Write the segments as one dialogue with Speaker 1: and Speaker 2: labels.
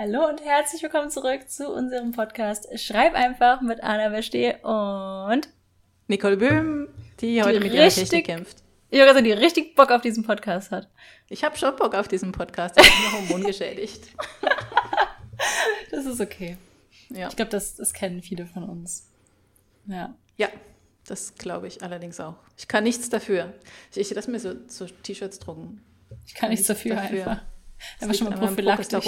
Speaker 1: Hallo und herzlich willkommen zurück zu unserem Podcast Schreib einfach mit Anna Versteh und
Speaker 2: Nicole Böhm, die heute die mit ihrer Technik kämpft.
Speaker 1: Ich also die richtig Bock auf diesen Podcast hat.
Speaker 2: Ich habe schon Bock auf diesen Podcast. Ich bin noch hormongeschädigt.
Speaker 1: das ist okay. Ja. Ich glaube, das, das kennen viele von uns. Ja.
Speaker 2: Ja, das glaube ich allerdings auch. Ich kann nichts dafür. Ich, ich lasse mir so, so T-Shirts drucken.
Speaker 1: Ich kann nichts dafür, dafür. einfach.
Speaker 2: Das schon mal prophylaktisch.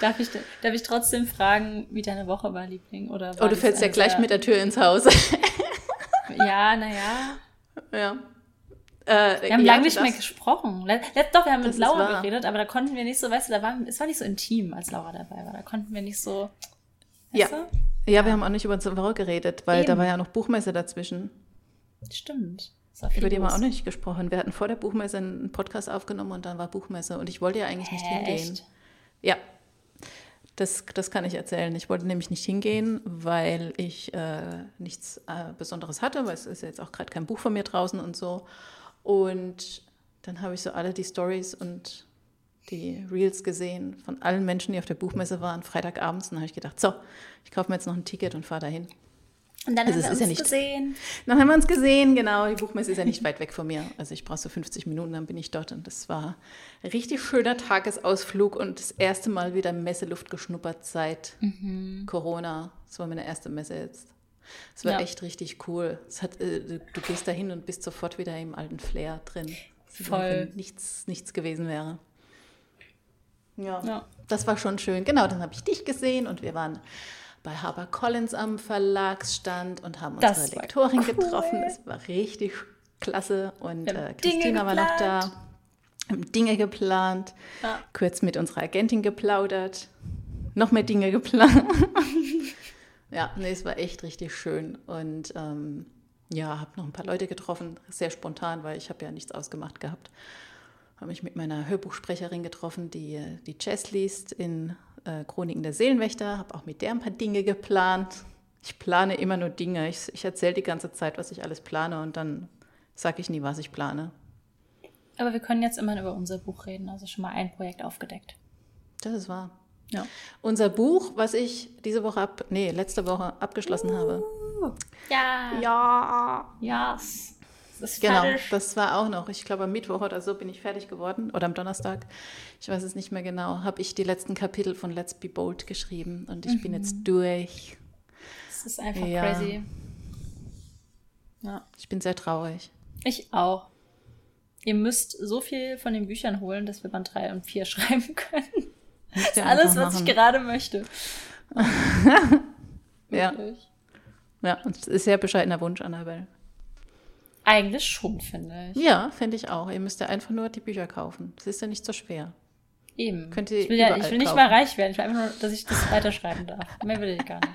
Speaker 1: darf, ich, darf ich trotzdem fragen, wie deine Woche war, Liebling? Oder
Speaker 2: war oh, du fällst ja gleich mit der Tür ins Haus.
Speaker 1: ja, naja.
Speaker 2: Ja.
Speaker 1: Äh, wir haben ja, lange nicht mehr gesprochen. Letzt, doch, wir haben mit Laura geredet, aber da konnten wir nicht so, weißt du, da war, es war nicht so intim, als Laura dabei war. Da konnten wir nicht so.
Speaker 2: Ja. Du? Ja, wir haben auch nicht über unsere Woche geredet, weil Eben. da war ja noch Buchmesse dazwischen.
Speaker 1: Stimmt.
Speaker 2: Über die haben wir auch nicht gesprochen. Wir hatten vor der Buchmesse einen Podcast aufgenommen und dann war Buchmesse. Und ich wollte ja eigentlich nicht hingehen. Echt? Ja. Das, das kann ich erzählen. Ich wollte nämlich nicht hingehen, weil ich äh, nichts äh, Besonderes hatte, weil es ist jetzt auch gerade kein Buch von mir draußen und so. Und dann habe ich so alle die Stories und die Reels gesehen von allen Menschen, die auf der Buchmesse waren, Freitagabends. Und dann habe ich gedacht, so, ich kaufe mir jetzt noch ein Ticket und fahre dahin.
Speaker 1: Und dann also haben wir uns ja nicht, gesehen.
Speaker 2: Dann haben wir uns gesehen, genau. Die Buchmesse ist ja nicht weit weg von mir. Also ich brauche so 50 Minuten, dann bin ich dort. Und das war ein richtig schöner Tagesausflug und das erste Mal wieder Messeluft geschnuppert seit mhm. Corona. Das war meine erste Messe jetzt. Es war ja. echt richtig cool. Hat, äh, du, du, gehst da hin und bist sofort wieder im alten Flair drin.
Speaker 1: Voll.
Speaker 2: Nichts, nichts gewesen wäre. Ja, ja, das war schon schön. Genau, dann habe ich dich gesehen und wir waren bei HarperCollins am Verlagsstand und haben unsere Lektorin cool. getroffen. Das war richtig klasse. Und äh, Christina war noch da. Haben Dinge geplant, ja. kurz mit unserer Agentin geplaudert, noch mehr Dinge geplant. ja, nee, es war echt richtig schön. Und ähm, ja, habe noch ein paar Leute getroffen, sehr spontan, weil ich habe ja nichts ausgemacht gehabt. Habe mich mit meiner Hörbuchsprecherin getroffen, die äh, die Jazz liest in äh, Chroniken der Seelenwächter, habe auch mit der ein paar Dinge geplant. Ich plane immer nur Dinge. Ich, ich erzähle die ganze Zeit, was ich alles plane und dann sage ich nie, was ich plane.
Speaker 1: Aber wir können jetzt immer über unser Buch reden, also schon mal ein Projekt aufgedeckt.
Speaker 2: Das ist wahr. Ja. Unser Buch, was ich diese Woche ab, nee, letzte Woche abgeschlossen uh, habe.
Speaker 1: Ja.
Speaker 2: Ja.
Speaker 1: Yes
Speaker 2: ist genau, fertig. das war auch noch. Ich glaube, am Mittwoch oder so bin ich fertig geworden oder am Donnerstag. Ich weiß es nicht mehr genau. Habe ich die letzten Kapitel von Let's Be Bold geschrieben und ich mhm. bin jetzt mhm. durch.
Speaker 1: Das ist einfach ja. crazy.
Speaker 2: Ja. Ich bin sehr traurig.
Speaker 1: Ich auch. Ihr müsst so viel von den Büchern holen, dass wir Band 3 und 4 schreiben können. Das ist alles, was ich gerade möchte.
Speaker 2: ja. Ja, und es ist ein sehr bescheidener Wunsch, Annabelle.
Speaker 1: Eigentlich schon, finde ich.
Speaker 2: Ja, finde ich auch. Ihr müsst ja einfach nur die Bücher kaufen. Das ist ja nicht so schwer.
Speaker 1: Eben. Könnt ihr ich will, ja, ich will nicht kaufen. mal reich werden. Ich will einfach nur, dass ich das weiterschreiben darf. Mehr will ich gar nicht.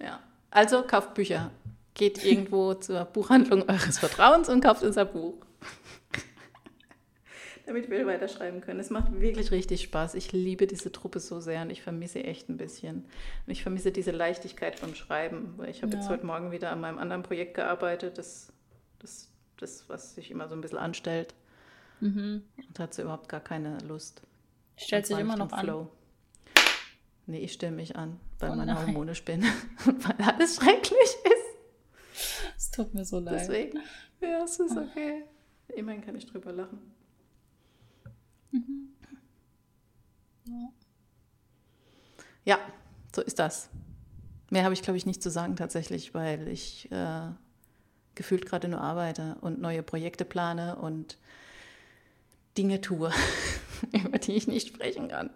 Speaker 2: Ja. Also kauft Bücher. Geht irgendwo zur Buchhandlung eures Vertrauens und kauft unser Buch. Damit wir weiterschreiben können. Es macht wirklich richtig Spaß. Ich liebe diese Truppe so sehr und ich vermisse echt ein bisschen. Und ich vermisse diese Leichtigkeit vom Schreiben. Weil ich habe ja. jetzt heute Morgen wieder an meinem anderen Projekt gearbeitet. Das das, das was sich immer so ein bisschen anstellt. Mhm. Und hat sie überhaupt gar keine Lust.
Speaker 1: Stellt sich immer noch Flow. an.
Speaker 2: Nee, ich stelle mich an, weil oh meine Hormone spinnen und weil alles schrecklich ist.
Speaker 1: Es tut mir so leid.
Speaker 2: Deswegen, ja, es ist okay. Immerhin kann ich drüber lachen. Mhm. Ja. ja, so ist das. Mehr habe ich, glaube ich, nicht zu sagen tatsächlich, weil ich äh, gefühlt gerade nur arbeite und neue Projekte plane und Dinge tue, über die ich nicht sprechen kann.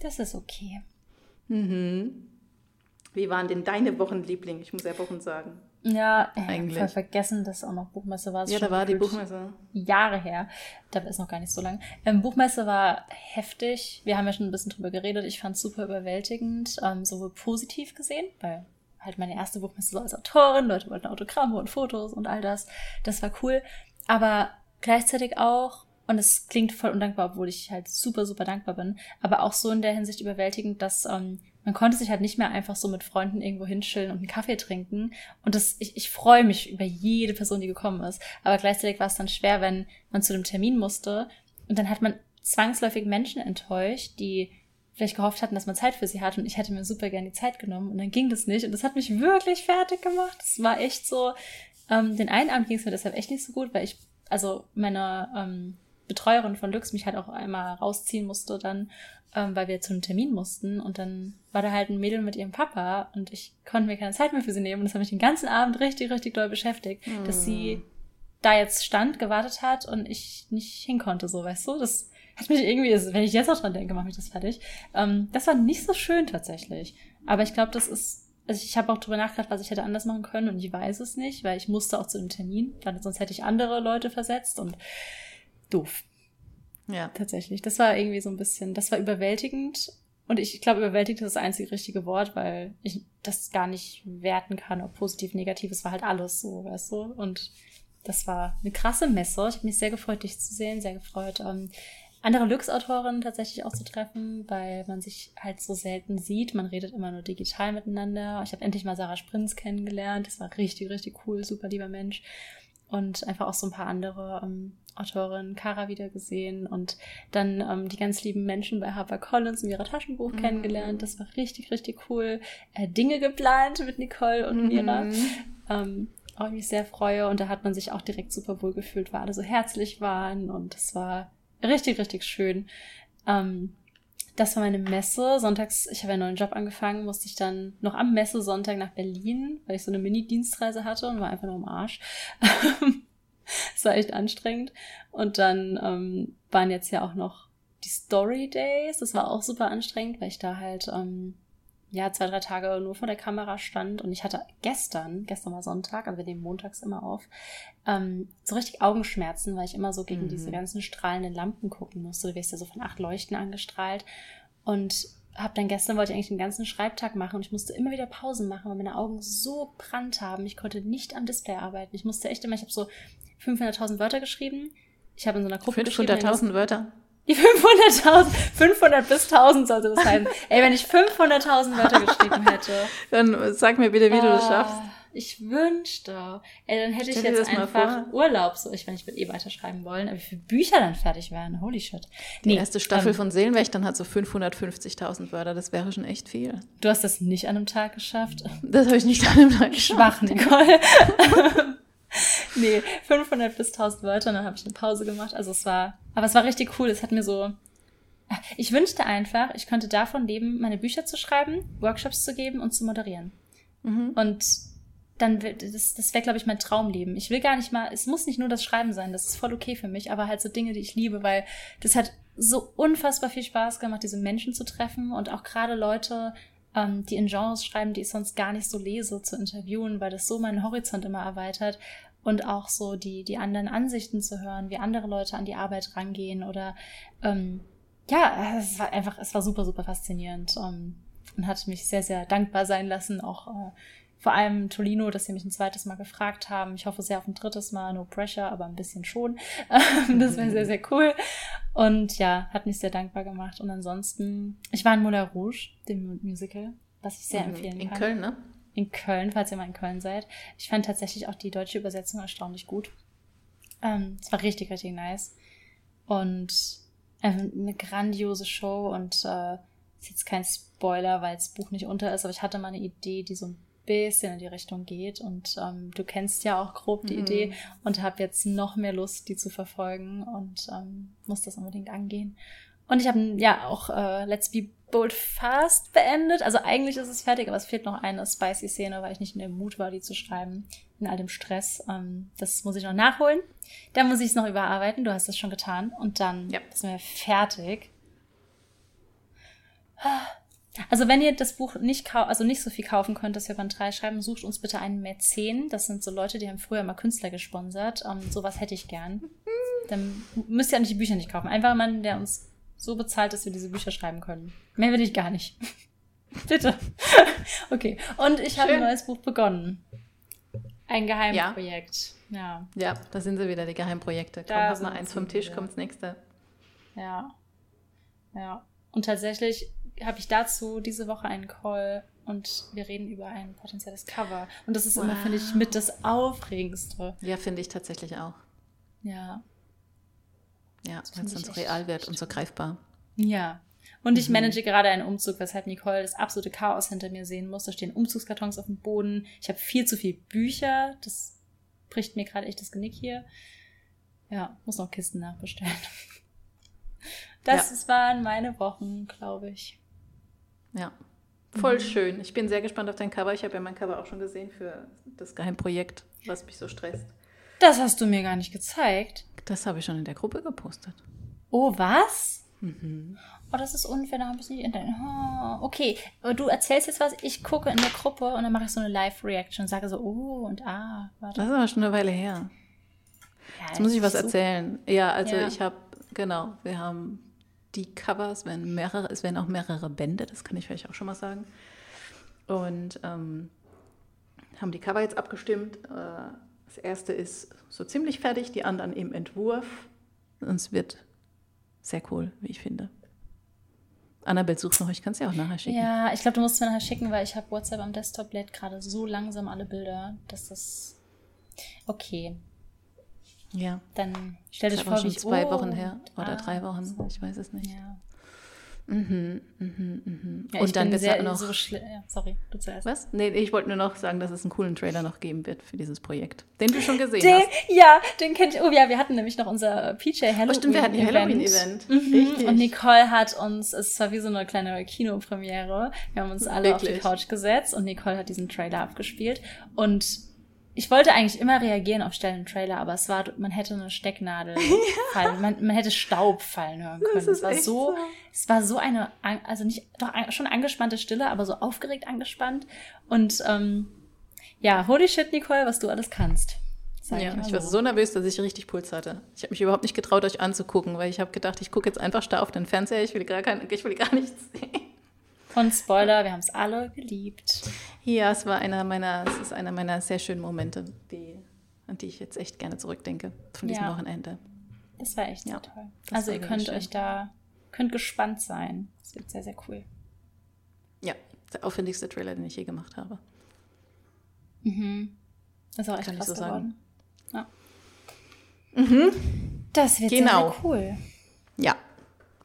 Speaker 1: Das ist okay.
Speaker 2: Mhm. Wie waren denn deine Wochenliebling? Ich muss ja Wochen sagen.
Speaker 1: Ja, eigentlich. Ich habe vergessen, dass auch noch Buchmesse war.
Speaker 2: Ja, da war die Buchmesse.
Speaker 1: Jahre her. Dabei ist noch gar nicht so lang. Ähm, Buchmesse war heftig. Wir haben ja schon ein bisschen drüber geredet. Ich fand es super überwältigend, ähm, sowohl positiv gesehen, weil halt meine erste Buchmesse so als Autorin, Leute wollten Autogramme und Fotos und all das. Das war cool. Aber gleichzeitig auch, und es klingt voll undankbar, obwohl ich halt super, super dankbar bin, aber auch so in der Hinsicht überwältigend, dass ähm, man konnte sich halt nicht mehr einfach so mit Freunden irgendwo hinschillen und einen Kaffee trinken. Und das, ich, ich freue mich über jede Person, die gekommen ist. Aber gleichzeitig war es dann schwer, wenn man zu dem Termin musste. Und dann hat man zwangsläufig Menschen enttäuscht, die vielleicht gehofft hatten, dass man Zeit für sie hat und ich hätte mir super gerne die Zeit genommen und dann ging das nicht und das hat mich wirklich fertig gemacht. Das war echt so, ähm, den einen Abend ging es mir deshalb echt nicht so gut, weil ich, also meine ähm, Betreuerin von Lux mich halt auch einmal rausziehen musste dann, ähm, weil wir zu einem Termin mussten und dann war da halt ein Mädel mit ihrem Papa und ich konnte mir keine Zeit mehr für sie nehmen und das hat mich den ganzen Abend richtig, richtig doll beschäftigt, mm. dass sie hm. da jetzt stand, gewartet hat und ich nicht hin konnte, so, weißt du, das hat mich irgendwie, wenn ich jetzt auch dran denke, macht mich das fertig. Ähm, das war nicht so schön tatsächlich. Aber ich glaube, das ist, also ich habe auch drüber nachgedacht, was ich hätte anders machen können und ich weiß es nicht, weil ich musste auch zu dem Termin, dann, sonst hätte ich andere Leute versetzt und doof. Ja. Tatsächlich. Das war irgendwie so ein bisschen, das war überwältigend. Und ich glaube, überwältigend ist das einzige richtige Wort, weil ich das gar nicht werten kann, ob positiv, negativ. Es war halt alles so, weißt du? Und das war eine krasse Messe. Ich habe mich sehr gefreut, dich zu sehen, sehr gefreut, ähm, andere Lux-Autoren tatsächlich auch zu treffen, weil man sich halt so selten sieht. Man redet immer nur digital miteinander. Ich habe endlich mal Sarah Sprinz kennengelernt. Das war richtig, richtig cool, super lieber Mensch. Und einfach auch so ein paar andere ähm, Autorinnen, Kara wieder gesehen und dann ähm, die ganz lieben Menschen bei HarperCollins in ihrer Taschenbuch mhm. kennengelernt. Das war richtig, richtig cool. Äh, Dinge geplant mit Nicole und Mira. Mhm. Ähm, auch ich mich sehr freue. Und da hat man sich auch direkt super wohl gefühlt, weil alle so herzlich waren. Und es war richtig, richtig schön. Ähm, das war meine Messe. Sonntags, ich habe einen neuen Job angefangen, musste ich dann noch am Messe-Sonntag nach Berlin, weil ich so eine Mini-Dienstreise hatte und war einfach nur am Arsch. Es war echt anstrengend. Und dann ähm, waren jetzt ja auch noch die Story Days. Das war auch super anstrengend, weil ich da halt ähm, ja, zwei, drei Tage nur vor der Kamera stand und ich hatte gestern, gestern war Sonntag, also wir nehmen montags immer auf, ähm, so richtig Augenschmerzen, weil ich immer so gegen mhm. diese ganzen strahlenden Lampen gucken musste. Du wirst ja so von acht Leuchten angestrahlt und hab dann gestern wollte ich eigentlich den ganzen Schreibtag machen und ich musste immer wieder Pausen machen, weil meine Augen so brannt haben. Ich konnte nicht am Display arbeiten. Ich musste echt immer, ich habe so 500.000 Wörter geschrieben. Ich habe in so einer Gruppe
Speaker 2: 500.000 Wörter?
Speaker 1: Die 500.000, 500 bis 1000 sollte das heißen. Ey, wenn ich 500.000 Wörter geschrieben hätte.
Speaker 2: Dann sag mir bitte, wie oh, du das ah, schaffst.
Speaker 1: Ich wünschte. Ey, dann hätte Stell ich jetzt einfach Urlaub. So, ich meine, ich würde eh weiterschreiben wollen, aber wie viele Bücher dann fertig wären. Holy shit.
Speaker 2: Die nee, erste Staffel ähm, von Seelenwächtern hat so 550.000 Wörter. Das wäre schon echt viel.
Speaker 1: Du hast das nicht an einem Tag geschafft?
Speaker 2: Das habe ich nicht an einem Tag geschafft.
Speaker 1: Schwach, Nicole. nee, 500 bis 1000 Wörter, dann habe ich eine Pause gemacht. Also es war, aber es war richtig cool. Es hat mir so, ich wünschte einfach, ich könnte davon leben, meine Bücher zu schreiben, Workshops zu geben und zu moderieren. Mhm. Und dann, das, das wäre, glaube ich, mein Traumleben. Ich will gar nicht mal, es muss nicht nur das Schreiben sein, das ist voll okay für mich, aber halt so Dinge, die ich liebe, weil das hat so unfassbar viel Spaß gemacht, diese Menschen zu treffen und auch gerade Leute, ähm, die in Genres schreiben, die ich sonst gar nicht so lese, zu interviewen, weil das so meinen Horizont immer erweitert und auch so die, die anderen Ansichten zu hören, wie andere Leute an die Arbeit rangehen oder ähm, ja, es war einfach, es war super, super faszinierend um, und hat mich sehr, sehr dankbar sein lassen, auch äh, vor allem Tolino, dass sie mich ein zweites Mal gefragt haben. Ich hoffe sehr auf ein drittes Mal, no pressure, aber ein bisschen schon. das wäre sehr, sehr cool. Und ja, hat mich sehr dankbar gemacht. Und ansonsten, ich war in Moulin Rouge, dem Musical, was ich sehr mhm. empfehlen
Speaker 2: in
Speaker 1: kann.
Speaker 2: In Köln, ne?
Speaker 1: In Köln, falls ihr mal in Köln seid. Ich fand tatsächlich auch die deutsche Übersetzung erstaunlich gut. Ähm, es war richtig, richtig nice. Und eine grandiose Show und äh, ist jetzt kein Spoiler, weil das Buch nicht unter ist, aber ich hatte mal eine Idee, die so ein bisschen in die Richtung geht. Und ähm, du kennst ja auch grob die mhm. Idee und habe jetzt noch mehr Lust, die zu verfolgen und ähm, muss das unbedingt angehen. Und ich habe ja auch äh, Let's Be Bold Fast beendet. Also eigentlich ist es fertig, aber es fehlt noch eine spicy Szene, weil ich nicht in dem Mut war, die zu schreiben. In all dem Stress. Ähm, das muss ich noch nachholen. Dann muss ich es noch überarbeiten. Du hast es schon getan. Und dann ja. sind wir fertig. Also wenn ihr das Buch nicht also nicht so viel kaufen könnt, dass wir Band 3 schreiben, sucht uns bitte einen Mäzen. Das sind so Leute, die haben früher mal Künstler gesponsert. Um, ähm, sowas hätte ich gern. Dann müsst ihr auch nicht die Bücher nicht kaufen. Einfach jemanden, der uns so bezahlt, dass wir diese Bücher schreiben können. Mehr will ich gar nicht. bitte. okay. Und ich habe ein neues Buch begonnen. Ein Geheimprojekt. Ja.
Speaker 2: ja. Ja, da sind sie wieder, die Geheimprojekte. Komm, da hab mal eins vom Tisch, wieder. kommt das nächste.
Speaker 1: Ja. Ja. Und tatsächlich habe ich dazu diese Woche einen Call und wir reden über ein potenzielles Cover. Und das ist wow. immer, finde ich, mit das Aufregendste.
Speaker 2: Ja, finde ich tatsächlich auch.
Speaker 1: Ja.
Speaker 2: Ja, weil es dann so real wird und so greifbar.
Speaker 1: Ja. Und ich mhm. manage gerade einen Umzug, weshalb Nicole das absolute Chaos hinter mir sehen muss. Da stehen Umzugskartons auf dem Boden. Ich habe viel zu viel Bücher. Das bricht mir gerade echt das Genick hier. Ja, muss noch Kisten nachbestellen. Das ja. waren meine Wochen, glaube ich.
Speaker 2: Ja, voll mhm. schön. Ich bin sehr gespannt auf dein Cover. Ich habe ja mein Cover auch schon gesehen für das Geheimprojekt, was mich so stresst.
Speaker 1: Das hast du mir gar nicht gezeigt.
Speaker 2: Das habe ich schon in der Gruppe gepostet.
Speaker 1: Oh, was? Mhm. Oh, das ist unfair, da habe ich nicht in oh, Okay, du erzählst jetzt was, ich gucke in der Gruppe und dann mache ich so eine Live-Reaction und sage so, oh und ah.
Speaker 2: Warte. Das ist aber schon eine Weile her. Ja, jetzt muss ich was so erzählen. Ja, also ja. ich habe, genau, wir haben die Covers, wenn mehrere, es werden auch mehrere Bände, das kann ich vielleicht auch schon mal sagen. Und ähm, haben die Cover jetzt abgestimmt. Äh, das erste ist so ziemlich fertig, die anderen im Entwurf. Und es wird sehr cool, wie ich finde. Annabelle sucht noch, ich kann es ja auch nachher schicken.
Speaker 1: Ja, ich glaube, du musst es mir nachher schicken, weil ich habe WhatsApp am Desktop lädt gerade so langsam alle Bilder, dass das okay.
Speaker 2: Ja.
Speaker 1: Dann stell dir vor,
Speaker 2: wie ich zwei oh, Wochen her oder ah, drei Wochen, ich weiß es nicht.
Speaker 1: Ja.
Speaker 2: Mhm, mhm, mhm.
Speaker 1: Ja, und dann wird es noch. So ja, sorry, du zuerst.
Speaker 2: Was? Nee, ich wollte nur noch sagen, dass es einen coolen Trailer noch geben wird für dieses Projekt, den du schon gesehen
Speaker 1: den,
Speaker 2: hast.
Speaker 1: Ja, den kennt ich. Oh ja, wir hatten nämlich noch unser PJ Halloween. Oh,
Speaker 2: stimmt, wir hatten ein Halloween-Event.
Speaker 1: Mhm. Richtig. Und Nicole hat uns, es war wie so eine kleine Kinopremiere. Wir haben uns alle Wirklich? auf die Couch gesetzt und Nicole hat diesen Trailer abgespielt. Und ich wollte eigentlich immer reagieren auf Stellen im Trailer, aber es war, man hätte eine Stecknadel fallen, man, man hätte Staub fallen hören können. Es war so, so, es war so eine, also nicht, doch schon angespannte Stille, aber so aufgeregt angespannt. Und ähm, ja, holy shit, Nicole, was du alles kannst.
Speaker 2: Sag ja, ich, ich war so nervös, dass ich richtig Puls hatte. Ich habe mich überhaupt nicht getraut, euch anzugucken, weil ich habe gedacht, ich gucke jetzt einfach starr auf den Fernseher, ich will gar, kein, ich will gar nichts sehen.
Speaker 1: Und Spoiler, wir haben es alle geliebt.
Speaker 2: Ja, es war einer meiner, es ist einer meiner sehr schönen Momente, die, an die ich jetzt echt gerne zurückdenke von diesem ja. Wochenende.
Speaker 1: Das war echt ja, toll. Also ihr könnt schön. euch da, könnt gespannt sein. Es wird sehr, sehr cool.
Speaker 2: Ja, der aufwendigste Trailer, den ich je gemacht habe.
Speaker 1: Mhm. Das ist auch echt
Speaker 2: Kann krass
Speaker 1: so geworden.
Speaker 2: Ja. Mhm.
Speaker 1: Das wird genau. sehr, sehr cool.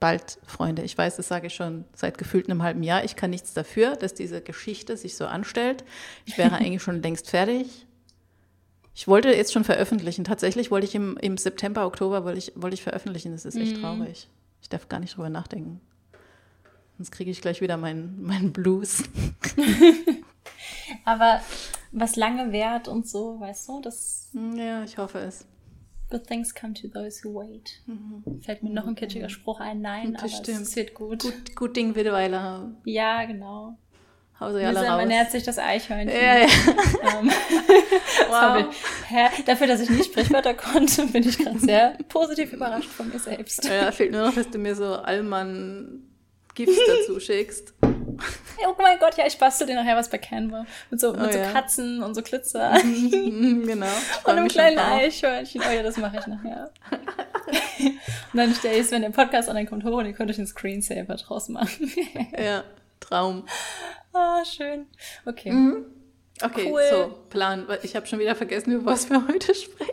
Speaker 2: Bald, Freunde. Ich weiß, das sage ich schon seit gefühlt einem halben Jahr. Ich kann nichts dafür, dass diese Geschichte sich so anstellt. Ich wäre eigentlich schon längst fertig. Ich wollte jetzt schon veröffentlichen. Tatsächlich wollte ich im, im September, Oktober wollte ich, wollte ich veröffentlichen. Das ist echt mm. traurig. Ich darf gar nicht drüber nachdenken. Sonst kriege ich gleich wieder meinen mein Blues.
Speaker 1: Aber was lange währt und so, weißt du, das.
Speaker 2: Ja, ich hoffe es.
Speaker 1: Good things come to those who wait. Mhm. Fällt mir noch ein kitschiger Spruch ein. Nein, das aber es wird gut.
Speaker 2: gut. Gut Ding wird Weile haben.
Speaker 1: Ja, genau.
Speaker 2: Hause ja alle raus.
Speaker 1: Man nähert sich das Eichhörnchen.
Speaker 2: Ja, ja.
Speaker 1: Ähm, wow. ich, dafür, dass ich nicht Sprichwörter konnte, bin ich gerade sehr positiv überrascht von mir selbst.
Speaker 2: Ja, fehlt nur noch, dass du mir so Allmann Gifts dazu schickst.
Speaker 1: Oh mein Gott, ja, ich bastel dir nachher was bei Canva. Mit so, mit oh, so ja. Katzen und so Glitzer.
Speaker 2: Genau.
Speaker 1: und einem kleinen Eichhörnchen. Oh ja, das mache ich nachher. und dann stelle ich es, wenn der Podcast online kommt, hoch und ihr könnt euch einen Screensaver draus machen.
Speaker 2: ja, Traum.
Speaker 1: Ah, schön. Okay.
Speaker 2: Mhm. Okay, cool. so, Plan. Ich habe schon wieder vergessen, über was wir heute sprechen.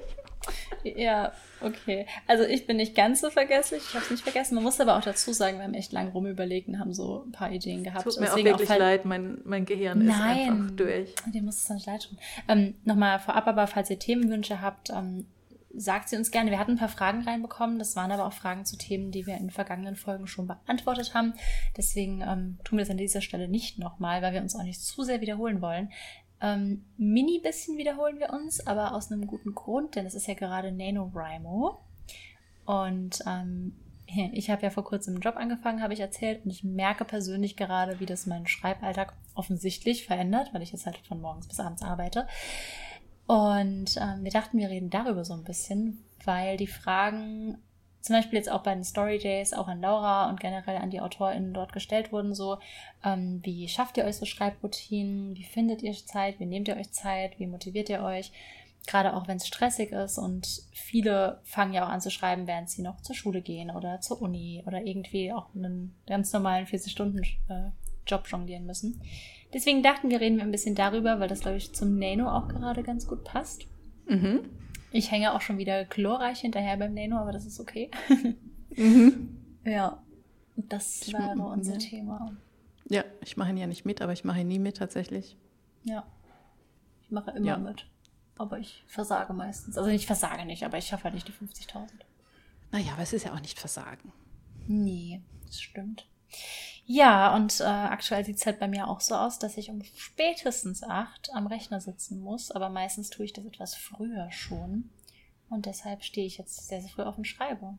Speaker 1: Ja, okay. Also ich bin nicht ganz so vergesslich. Ich habe es nicht vergessen. Man muss aber auch dazu sagen, wir haben echt lange rumüberlegt und haben so ein paar Ideen gehabt.
Speaker 2: Tut mir auch wirklich auch, leid, mein, mein Gehirn Nein, ist einfach durch.
Speaker 1: Dir muss es dann nicht leid tun. Ähm, Nochmal vorab, aber falls ihr Themenwünsche habt, ähm, sagt sie uns gerne. Wir hatten ein paar Fragen reinbekommen. Das waren aber auch Fragen zu Themen, die wir in vergangenen Folgen schon beantwortet haben. Deswegen ähm, tun wir das an dieser Stelle nicht nochmal, weil wir uns auch nicht zu sehr wiederholen wollen. Ähm, mini bisschen wiederholen wir uns, aber aus einem guten Grund, denn es ist ja gerade NaNoWriMo. Und ähm, ich habe ja vor kurzem einen Job angefangen, habe ich erzählt, und ich merke persönlich gerade, wie das meinen Schreiballtag offensichtlich verändert, weil ich jetzt halt von morgens bis abends arbeite. Und ähm, wir dachten, wir reden darüber so ein bisschen, weil die Fragen zum Beispiel jetzt auch bei den Story Days auch an Laura und generell an die AutorInnen dort gestellt wurden, so ähm, wie schafft ihr euch so Schreibroutinen, wie findet ihr Zeit, wie nehmt ihr euch Zeit, wie motiviert ihr euch, gerade auch wenn es stressig ist und viele fangen ja auch an zu schreiben, während sie noch zur Schule gehen oder zur Uni oder irgendwie auch einen ganz normalen 40-Stunden-Job äh, jonglieren müssen. Deswegen dachten wir, reden wir ein bisschen darüber, weil das, glaube ich, zum Nano auch gerade ganz gut passt.
Speaker 2: Mhm.
Speaker 1: Ich hänge auch schon wieder chlorreich hinterher beim Nano, aber das ist okay. mhm. Ja, das wäre unser ja. Thema.
Speaker 2: Ja, ich mache ihn ja nicht mit, aber ich mache ihn nie mit tatsächlich.
Speaker 1: Ja, ich mache immer ja. mit. Aber ich versage meistens. Also nicht versage nicht, aber ich schaffe halt nicht die 50.000.
Speaker 2: Naja, aber es ist ja auch nicht Versagen.
Speaker 1: Nee, das stimmt. Ja, und äh, aktuell sieht es halt bei mir auch so aus, dass ich um spätestens acht am Rechner sitzen muss, aber meistens tue ich das etwas früher schon. Und deshalb stehe ich jetzt sehr, sehr früh auf dem Schreiber.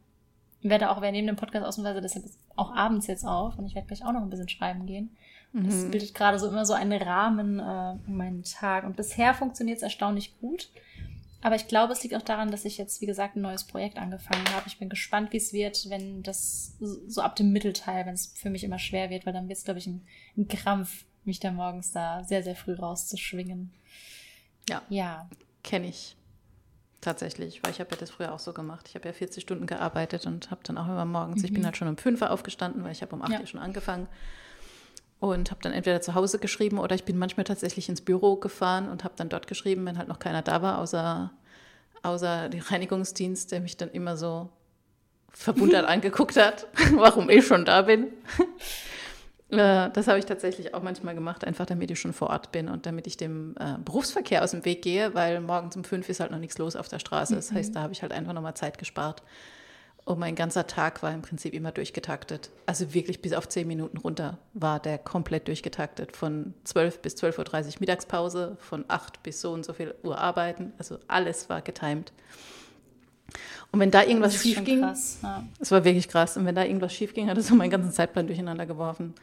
Speaker 1: Ich werde auch, wir nehmen den Podcast ausnahmsweise deshalb auch abends jetzt auf und ich werde gleich auch noch ein bisschen schreiben gehen. Mhm. Das bildet gerade so immer so einen Rahmen äh, in meinen Tag. Und bisher funktioniert es erstaunlich gut. Aber ich glaube, es liegt auch daran, dass ich jetzt, wie gesagt, ein neues Projekt angefangen habe. Ich bin gespannt, wie es wird, wenn das so ab dem Mittelteil, wenn es für mich immer schwer wird, weil dann wird es, glaube ich, ein, ein Krampf, mich da morgens da sehr, sehr früh rauszuschwingen.
Speaker 2: Ja. Ja. Kenne ich. Tatsächlich, weil ich habe ja das früher auch so gemacht. Ich habe ja 40 Stunden gearbeitet und habe dann auch immer morgens, mhm. ich bin mhm. halt schon um 5 Uhr aufgestanden, weil ich habe um 8 ja. Uhr schon angefangen und habe dann entweder zu Hause geschrieben oder ich bin manchmal tatsächlich ins Büro gefahren und habe dann dort geschrieben, wenn halt noch keiner da war, außer, außer der Reinigungsdienst, der mich dann immer so verwundert angeguckt hat, warum ich schon da bin. Äh, das habe ich tatsächlich auch manchmal gemacht, einfach damit ich schon vor Ort bin und damit ich dem äh, Berufsverkehr aus dem Weg gehe, weil morgens um fünf ist halt noch nichts los auf der Straße. Das mhm. heißt, da habe ich halt einfach nochmal Zeit gespart. Und mein ganzer Tag war im Prinzip immer durchgetaktet. Also wirklich bis auf zehn Minuten runter war der komplett durchgetaktet. Von 12 bis 12.30 Uhr Mittagspause, von 8 bis so und so viel Uhr arbeiten. Also alles war getimt. Und wenn da irgendwas schief ging, es ja. war wirklich krass. Und wenn da irgendwas schief ging, hat es so meinen ganzen Zeitplan durcheinander geworfen.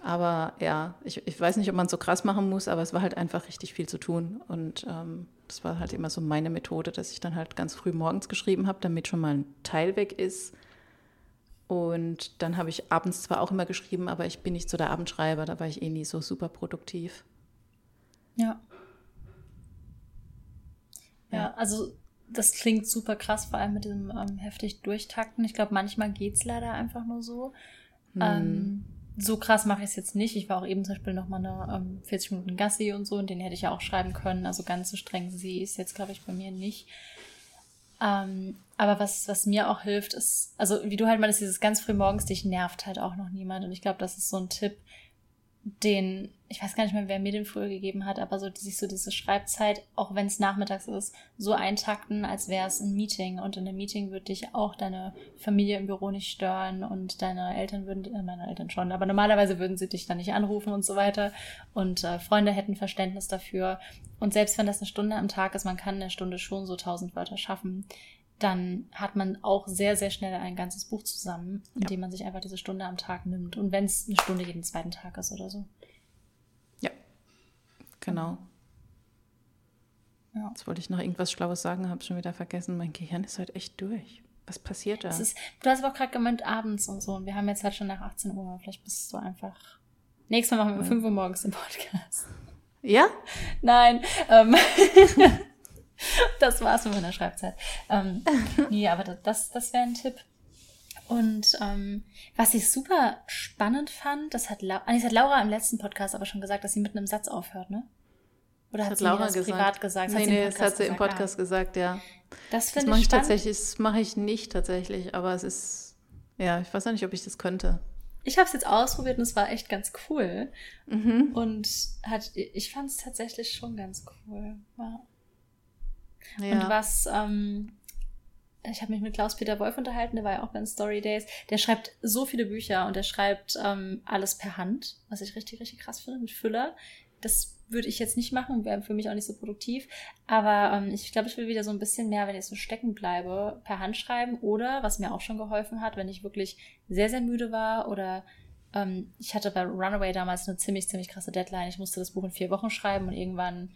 Speaker 2: Aber ja, ich, ich weiß nicht, ob man es so krass machen muss, aber es war halt einfach richtig viel zu tun. Und ähm, das war halt immer so meine Methode, dass ich dann halt ganz früh morgens geschrieben habe, damit schon mal ein Teil weg ist. Und dann habe ich abends zwar auch immer geschrieben, aber ich bin nicht so der Abendschreiber, da war ich eh nie so super produktiv.
Speaker 1: Ja. Ja, also das klingt super krass, vor allem mit dem ähm, heftig Durchtakten. Ich glaube, manchmal geht es leider einfach nur so. Hm. Ähm, so krass mache ich es jetzt nicht. Ich war auch eben zum Beispiel noch mal eine ähm, 40 Minuten Gassi und so und den hätte ich ja auch schreiben können. Also ganz so streng sie ist jetzt, glaube ich, bei mir nicht. Ähm, aber was, was mir auch hilft, ist, also wie du halt meinst, dieses ganz früh morgens, dich nervt halt auch noch niemand. Und ich glaube, das ist so ein Tipp, den, ich weiß gar nicht mehr, wer mir den früher gegeben hat, aber so sich so diese Schreibzeit, auch wenn es nachmittags ist, so eintakten, als wäre es ein Meeting. Und in einem Meeting würde dich auch deine Familie im Büro nicht stören und deine Eltern würden, äh, meine Eltern schon, aber normalerweise würden sie dich dann nicht anrufen und so weiter. Und äh, Freunde hätten Verständnis dafür. Und selbst wenn das eine Stunde am Tag ist, man kann in der Stunde schon so tausend Wörter schaffen dann hat man auch sehr, sehr schnell ein ganzes Buch zusammen, indem ja. man sich einfach diese Stunde am Tag nimmt. Und wenn es eine Stunde jeden zweiten Tag ist oder so.
Speaker 2: Ja, genau. Ja. Jetzt wollte ich noch irgendwas Schlaues sagen, habe schon wieder vergessen. Mein Gehirn ist heute echt durch. Was passiert da?
Speaker 1: Ist, du hast aber auch gerade gemeint, abends und so. Und wir haben jetzt halt schon nach 18 Uhr. Vielleicht bist du einfach. Nächstes Mal machen wir um ja. 5 Uhr morgens den Podcast.
Speaker 2: Ja?
Speaker 1: Nein. Ähm das war's mit meiner Schreibzeit. Ähm, nee, aber das, das wäre ein Tipp. Und ähm, was ich super spannend fand, das hat, La das hat Laura im letzten Podcast aber schon gesagt, dass sie mit einem Satz aufhört, ne? Oder hat, hat sie Laura das gesagt? privat gesagt?
Speaker 2: Nee, nee, das hat sie im Podcast ah. gesagt, ja. Das finde ich, ich tatsächlich, das mache ich nicht tatsächlich, aber es ist, ja, ich weiß auch nicht, ob ich das könnte.
Speaker 1: Ich habe es jetzt ausprobiert und es war echt ganz cool. Mhm. Und hat, ich fand es tatsächlich schon ganz cool. Ja. Ja. Und was, ähm, ich habe mich mit Klaus-Peter Wolf unterhalten, der war ja auch bei den Story Days. Der schreibt so viele Bücher und der schreibt ähm, alles per Hand, was ich richtig, richtig krass finde, mit Füller. Das würde ich jetzt nicht machen, wäre für mich auch nicht so produktiv. Aber ähm, ich glaube, ich will wieder so ein bisschen mehr, wenn ich so stecken bleibe, per Hand schreiben oder, was mir auch schon geholfen hat, wenn ich wirklich sehr, sehr müde war oder ähm, ich hatte bei Runaway damals eine ziemlich, ziemlich krasse Deadline. Ich musste das Buch in vier Wochen schreiben und irgendwann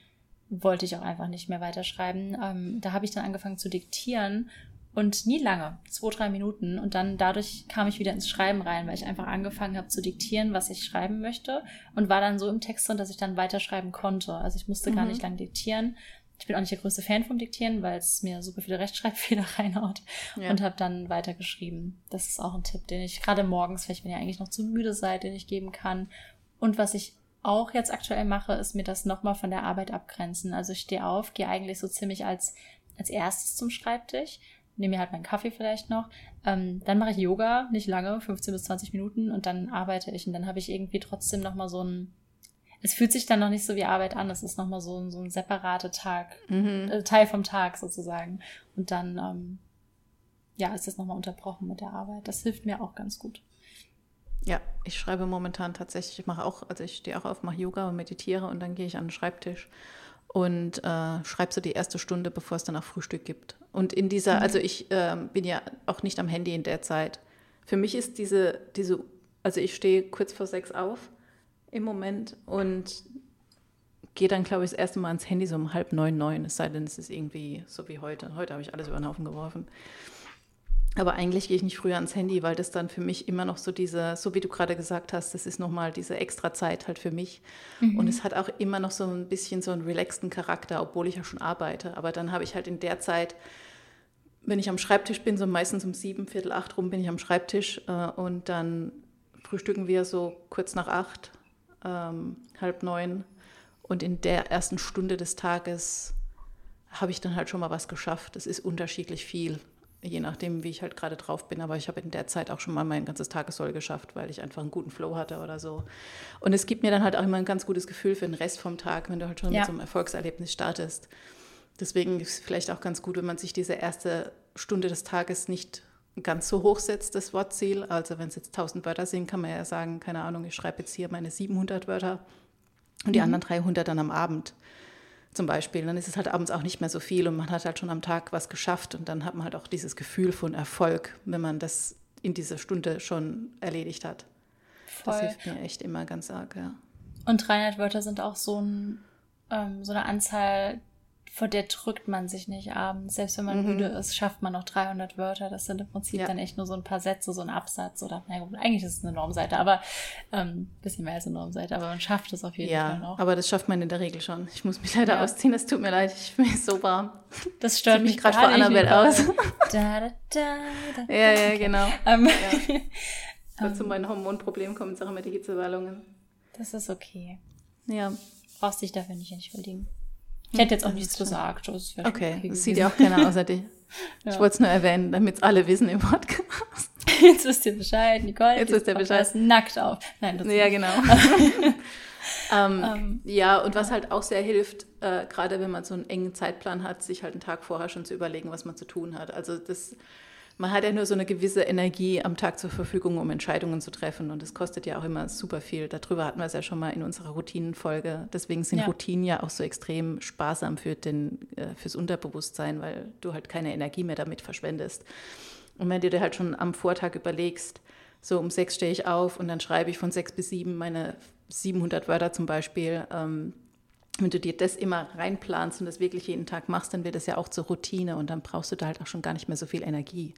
Speaker 1: wollte ich auch einfach nicht mehr weiterschreiben. Ähm, da habe ich dann angefangen zu diktieren und nie lange, zwei, drei Minuten. Und dann dadurch kam ich wieder ins Schreiben rein, weil ich einfach angefangen habe zu diktieren, was ich schreiben möchte und war dann so im Text drin, dass ich dann weiterschreiben konnte. Also ich musste mhm. gar nicht lang diktieren. Ich bin auch nicht der größte Fan vom Diktieren, weil es mir super viele Rechtschreibfehler reinhaut ja. und habe dann weitergeschrieben. Das ist auch ein Tipp, den ich gerade morgens, vielleicht wenn ihr eigentlich noch zu müde seid, den ich geben kann. Und was ich auch jetzt aktuell mache, ist mir das nochmal von der Arbeit abgrenzen. Also ich stehe auf, gehe eigentlich so ziemlich als als erstes zum Schreibtisch, nehme mir halt meinen Kaffee vielleicht noch. Ähm, dann mache ich Yoga, nicht lange, 15 bis 20 Minuten und dann arbeite ich. Und dann habe ich irgendwie trotzdem nochmal so ein. Es fühlt sich dann noch nicht so wie Arbeit an. Es ist nochmal so, ein, so ein separater Tag, mhm. äh, Teil vom Tag sozusagen. Und dann, ähm, ja, ist das nochmal unterbrochen mit der Arbeit. Das hilft mir auch ganz gut.
Speaker 2: Ja, ich schreibe momentan tatsächlich, ich mache auch, also ich stehe auch auf, mache Yoga und meditiere und dann gehe ich an den Schreibtisch und äh, schreibe so die erste Stunde, bevor es dann auch Frühstück gibt. Und in dieser, mhm. also ich äh, bin ja auch nicht am Handy in der Zeit. Für mich ist diese, diese, also ich stehe kurz vor sechs auf im Moment und gehe dann, glaube ich, das erste Mal ans Handy so um halb neun, neun, es sei denn, es ist irgendwie so wie heute. Heute habe ich alles über den Haufen geworfen. Aber eigentlich gehe ich nicht früher ans Handy, weil das dann für mich immer noch so diese, so wie du gerade gesagt hast, das ist nochmal diese extra Zeit halt für mich. Mhm. Und es hat auch immer noch so ein bisschen so einen relaxten Charakter, obwohl ich ja schon arbeite. Aber dann habe ich halt in der Zeit, wenn ich am Schreibtisch bin, so meistens um sieben, Viertel acht rum bin ich am Schreibtisch äh, und dann frühstücken wir so kurz nach acht, ähm, halb neun. Und in der ersten Stunde des Tages habe ich dann halt schon mal was geschafft. Es ist unterschiedlich viel je nachdem, wie ich halt gerade drauf bin. Aber ich habe in der Zeit auch schon mal mein ganzes Tagessoll geschafft, weil ich einfach einen guten Flow hatte oder so. Und es gibt mir dann halt auch immer ein ganz gutes Gefühl für den Rest vom Tag, wenn du halt schon ja. mit so einem Erfolgserlebnis startest. Deswegen ist es vielleicht auch ganz gut, wenn man sich diese erste Stunde des Tages nicht ganz so hoch setzt, das Wortziel. Also wenn es jetzt 1000 Wörter sind, kann man ja sagen, keine Ahnung, ich schreibe jetzt hier meine 700 Wörter und die mhm. anderen 300 dann am Abend zum Beispiel. Dann ist es halt abends auch nicht mehr so viel und man hat halt schon am Tag was geschafft und dann hat man halt auch dieses Gefühl von Erfolg, wenn man das in dieser Stunde schon erledigt hat. Voll. Das hilft mir echt immer ganz arg, ja.
Speaker 1: Und 300 Wörter sind auch so, ein, ähm, so eine Anzahl, vor der drückt man sich nicht abends. Selbst wenn man mhm. müde ist, schafft man noch 300 Wörter. Das sind im Prinzip ja. dann echt nur so ein paar Sätze, so ein Absatz oder, na gut, eigentlich ist es eine Normseite, aber ähm, bisschen mehr als eine Normseite, aber man schafft es auf jeden
Speaker 2: ja,
Speaker 1: Fall noch.
Speaker 2: aber das schafft man in der Regel schon. Ich muss mich leider ja. ausziehen, es tut mir leid, ich bin so warm.
Speaker 1: Das stört mich gerade vor Annabelle aus. Da,
Speaker 2: da, da, ja, ja, genau. Ähm, ja. um, zu meinen Hormonproblemen kommen jetzt auch immer die Hitzewallungen.
Speaker 1: Das ist okay. Ja. Brauchst dich dafür nicht entschuldigen. Ich hätte jetzt auch nichts gesagt.
Speaker 2: Das okay, okay das sieht ja auch keiner außer dich. ja. Ich wollte es nur erwähnen, damit es alle wissen im Podcast.
Speaker 1: Jetzt wisst ihr Bescheid, Nicole. Jetzt wisst ihr Bescheid. nackt auf. Nein,
Speaker 2: das Ja, genau. ähm, um, ähm. ja, und was halt auch sehr hilft, äh, gerade wenn man so einen engen Zeitplan hat, sich halt einen Tag vorher schon zu überlegen, was man zu tun hat. Also das man hat ja nur so eine gewisse Energie am Tag zur Verfügung, um Entscheidungen zu treffen. Und das kostet ja auch immer super viel. Darüber hatten wir es ja schon mal in unserer Routinenfolge. Deswegen sind ja. Routinen ja auch so extrem sparsam für den, äh, fürs Unterbewusstsein, weil du halt keine Energie mehr damit verschwendest. Und wenn du dir halt schon am Vortag überlegst, so um sechs stehe ich auf und dann schreibe ich von sechs bis sieben meine 700 Wörter zum Beispiel, ähm, wenn du dir das immer reinplanst und das wirklich jeden Tag machst, dann wird das ja auch zur Routine und dann brauchst du da halt auch schon gar nicht mehr so viel Energie.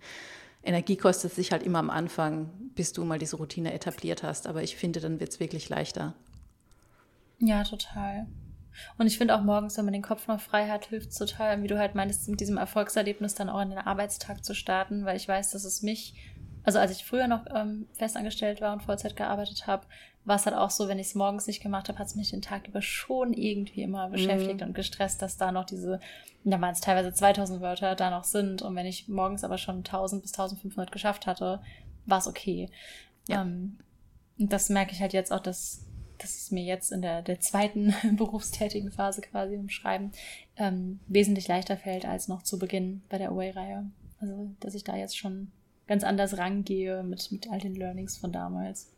Speaker 2: Energie kostet sich halt immer am Anfang, bis du mal diese Routine etabliert hast. Aber ich finde, dann wird es wirklich leichter.
Speaker 1: Ja, total. Und ich finde auch morgens, wenn man den Kopf noch frei hat, hilft es total, wie du halt meintest, mit diesem Erfolgserlebnis dann auch in den Arbeitstag zu starten, weil ich weiß, dass es mich, also als ich früher noch ähm, festangestellt war und Vollzeit gearbeitet habe, war es halt auch so, wenn ich es morgens nicht gemacht habe, hat es mich den Tag über schon irgendwie immer beschäftigt mhm. und gestresst, dass da noch diese, da waren es teilweise 2000 Wörter da noch sind. Und wenn ich morgens aber schon 1000 bis 1500 geschafft hatte, war es okay. Ja. Ähm, und das merke ich halt jetzt auch, dass, dass es mir jetzt in der, der zweiten berufstätigen Phase quasi im Schreiben ähm, wesentlich leichter fällt als noch zu Beginn bei der Away-Reihe. Also, dass ich da jetzt schon ganz anders rangehe mit, mit all den Learnings von damals.